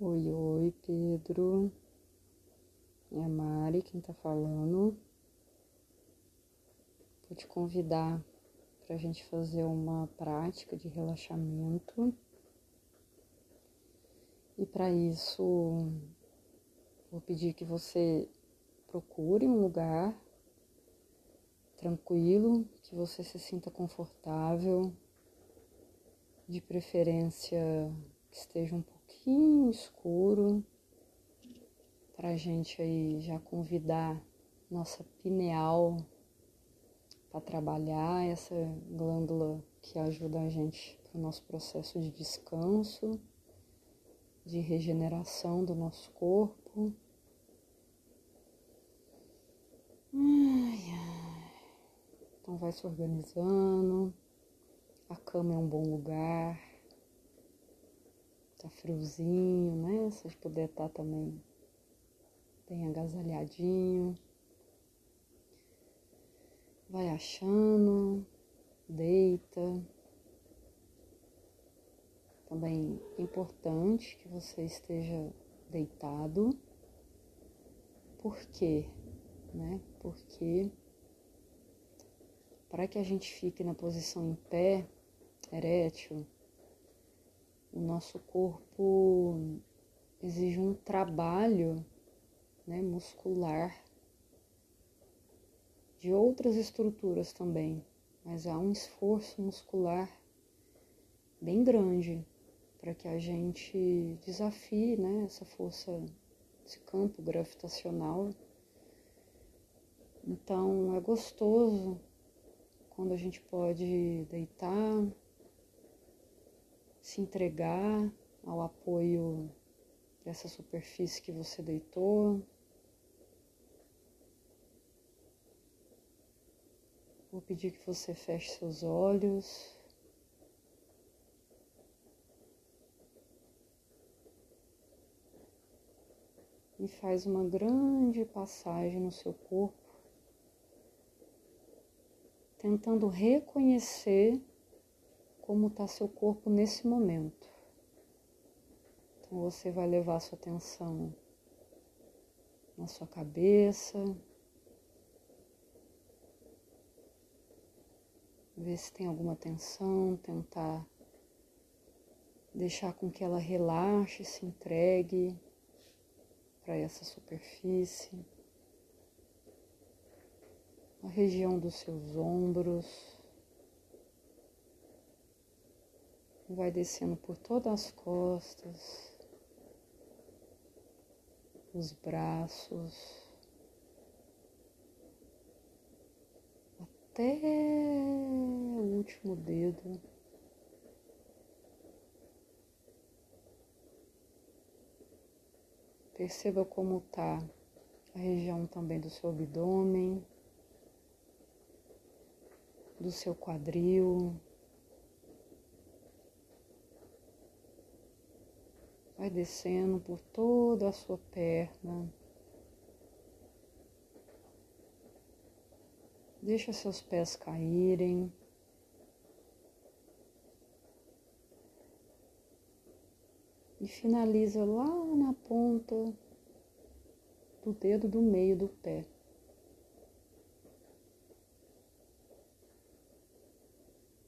Oi, oi, Pedro. É a Mari quem tá falando. Vou te convidar para a gente fazer uma prática de relaxamento. E para isso, vou pedir que você procure um lugar tranquilo, que você se sinta confortável, de preferência que esteja um pouquinho escuro, para a gente aí já convidar nossa pineal para trabalhar essa glândula que ajuda a gente para o nosso processo de descanso, de regeneração do nosso corpo. Ai, ai. Então vai se organizando. A cama é um bom lugar. Tá friozinho, né? Vocês puder estar tá também bem agasalhadinho. Vai achando, deita. Também é importante que você esteja deitado. Por quê? Né? Porque para que a gente fique na posição em pé, erétil, o nosso corpo exige um trabalho né, muscular de outras estruturas também, mas há um esforço muscular bem grande para que a gente desafie né, essa força, esse campo gravitacional. Então é gostoso quando a gente pode deitar, se entregar ao apoio dessa superfície que você deitou. Vou pedir que você feche seus olhos. E faz uma grande passagem no seu corpo tentando reconhecer como está seu corpo nesse momento. Então você vai levar sua atenção na sua cabeça, ver se tem alguma tensão, tentar deixar com que ela relaxe, se entregue para essa superfície a região dos seus ombros. Vai descendo por todas as costas, os braços, até o último dedo. Perceba como está a região também do seu abdômen do seu quadril. Vai descendo por toda a sua perna. Deixa seus pés caírem. E finaliza lá na ponta do dedo do meio do pé.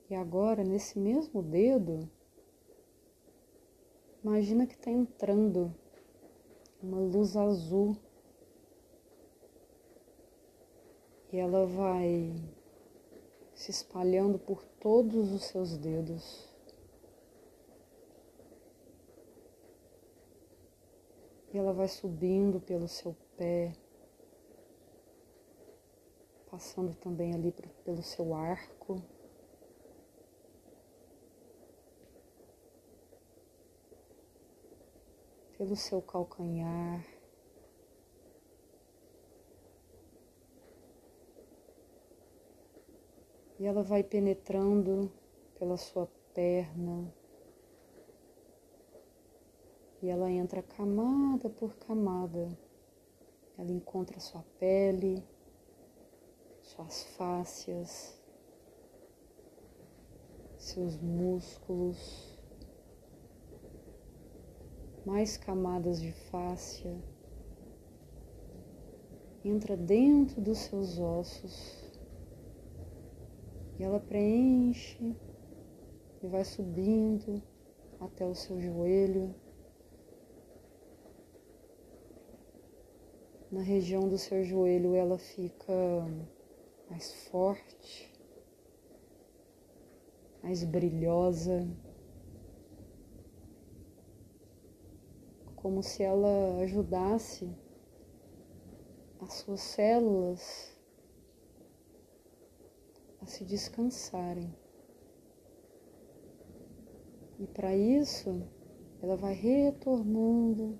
E agora, nesse mesmo dedo, imagina que está entrando uma luz azul e ela vai se espalhando por todos os seus dedos. E ela vai subindo pelo seu pé, passando também ali pelo seu arco. Pelo seu calcanhar. E ela vai penetrando pela sua perna. E ela entra camada por camada. Ela encontra sua pele, suas fáscias, seus músculos mais camadas de fáscia, entra dentro dos seus ossos e ela preenche e vai subindo até o seu joelho. Na região do seu joelho ela fica mais forte, mais brilhosa, como se ela ajudasse as suas células a se descansarem. E para isso, ela vai retornando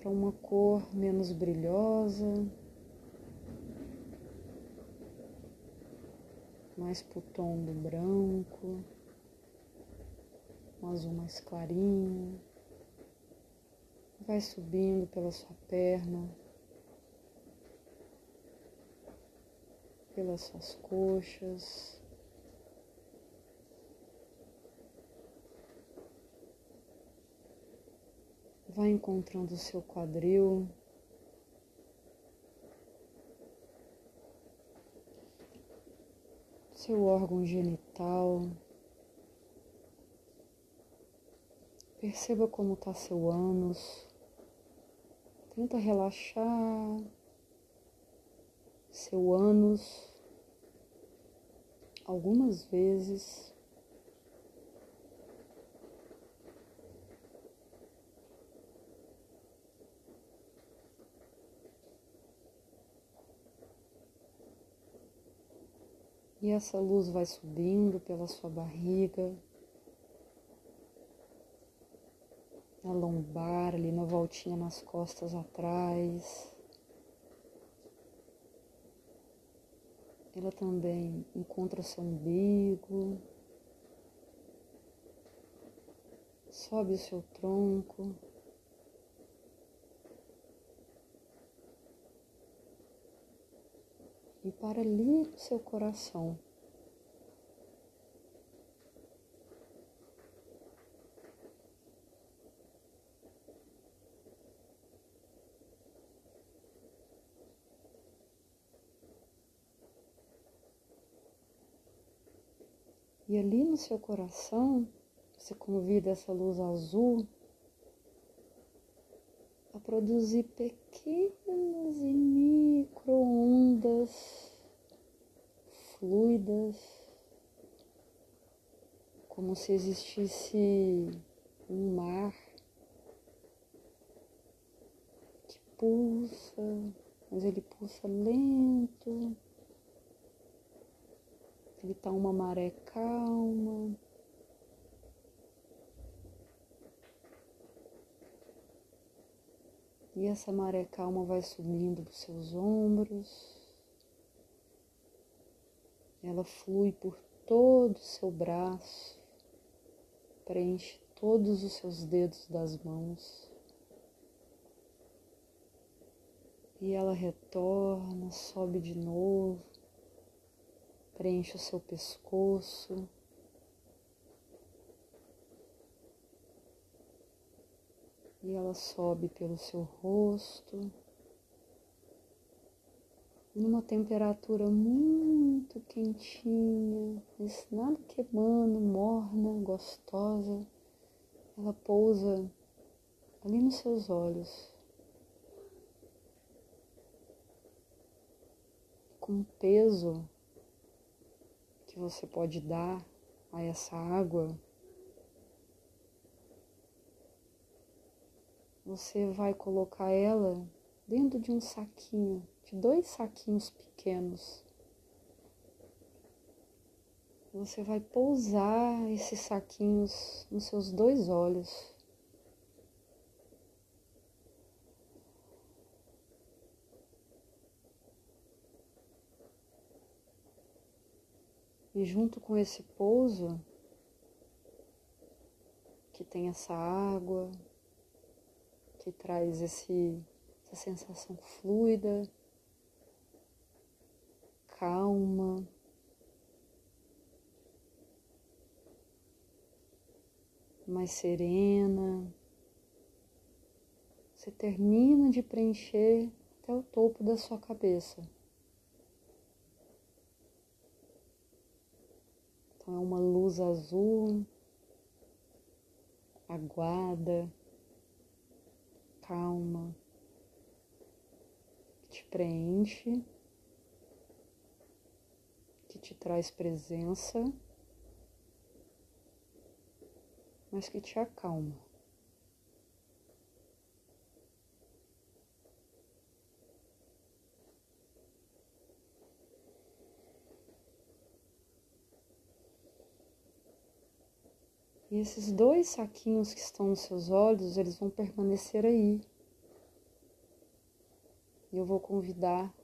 para uma cor menos brilhosa, mais pro tom do branco, um azul mais clarinho. Vai subindo pela sua perna, pelas suas coxas. Vai encontrando o seu quadril. Seu órgão genital. Perceba como está seu ânus. Tenta relaxar. Seu ânus. Algumas vezes. E essa luz vai subindo pela sua barriga, na lombar, ali na voltinha nas costas atrás. Ela também encontra seu umbigo, sobe o seu tronco. E para ali no seu coração. E ali no seu coração, você convida essa luz azul a produzir pequenas e micro ondas fluidas, como se existisse um mar que pulsa, mas ele pulsa lento, ele está uma maré calma. E essa maré calma vai subindo dos seus ombros. Ela flui por todo o seu braço, preenche todos os seus dedos das mãos. E ela retorna, sobe de novo preenche o seu pescoço. E ela sobe pelo seu rosto, numa temperatura muito quentinha, mas nada queimando, morna, gostosa. Ela pousa ali nos seus olhos. Com peso que você pode dar a essa água, você vai colocar ela dentro de um saquinho, de dois saquinhos pequenos. Você vai pousar esses saquinhos nos seus dois olhos. E junto com esse pouso, que tem essa água, que traz esse, essa sensação fluida, calma, mais serena. você termina de preencher até o topo da sua cabeça. Então é uma luz azul, aguada, calma, que te preenche, que te traz presença, mas que te acalma. E esses dois saquinhos que estão nos seus olhos, eles vão permanecer aí. E eu vou convidar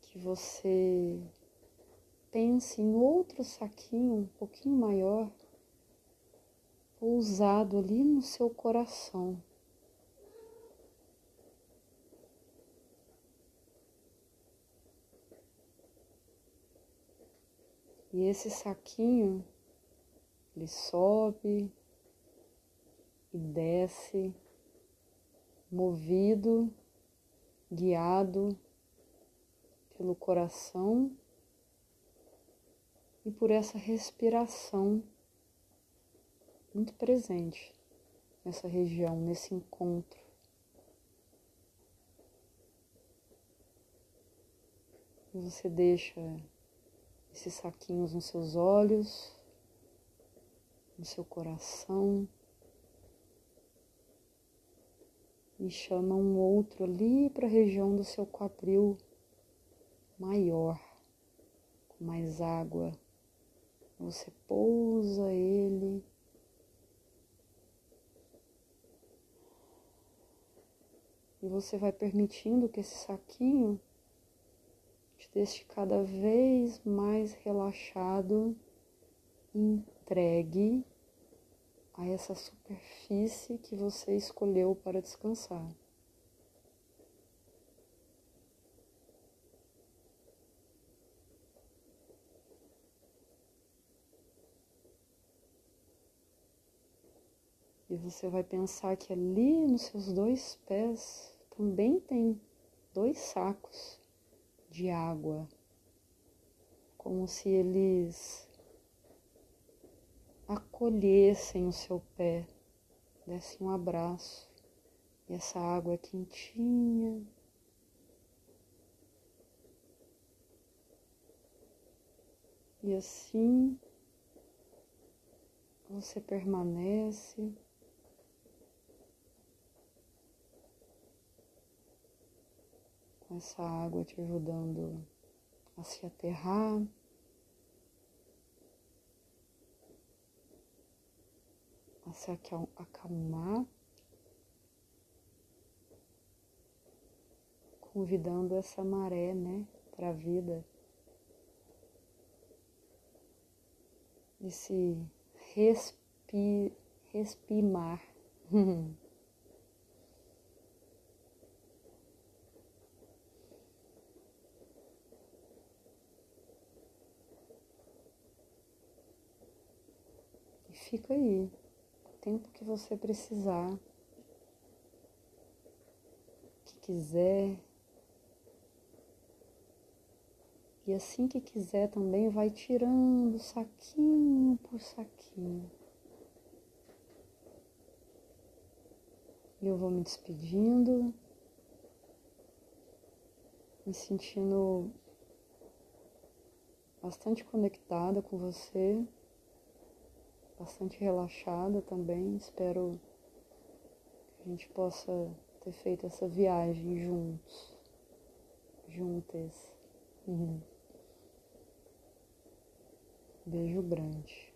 que você pense em outro saquinho um pouquinho maior, pousado ali no seu coração. E esse saquinho ele sobe e desce, movido, guiado pelo coração e por essa respiração muito presente nessa região, nesse encontro. E você deixa esses saquinhos nos seus olhos no seu coração e chama um outro ali para a região do seu quadril maior, com mais água. Você pousa ele. E você vai permitindo que esse saquinho te deixe cada vez mais relaxado entregue a essa superfície que você escolheu para descansar. E você vai pensar que ali nos seus dois pés também tem dois sacos de água, como se eles acolhessem o seu pé, dessem um abraço. E essa água é quentinha. E assim você permanece com essa água te ajudando a se aterrar. Se acalmar, convidando essa maré, né, para a vida, esse respi, respimar. fica aí tempo que você precisar, que quiser. E assim que quiser também vai tirando saquinho por saquinho. E eu vou me despedindo, me sentindo bastante conectada com você bastante relaxada também. Espero que a gente possa ter feito essa viagem juntos, juntas. Uhum. Beijo grande.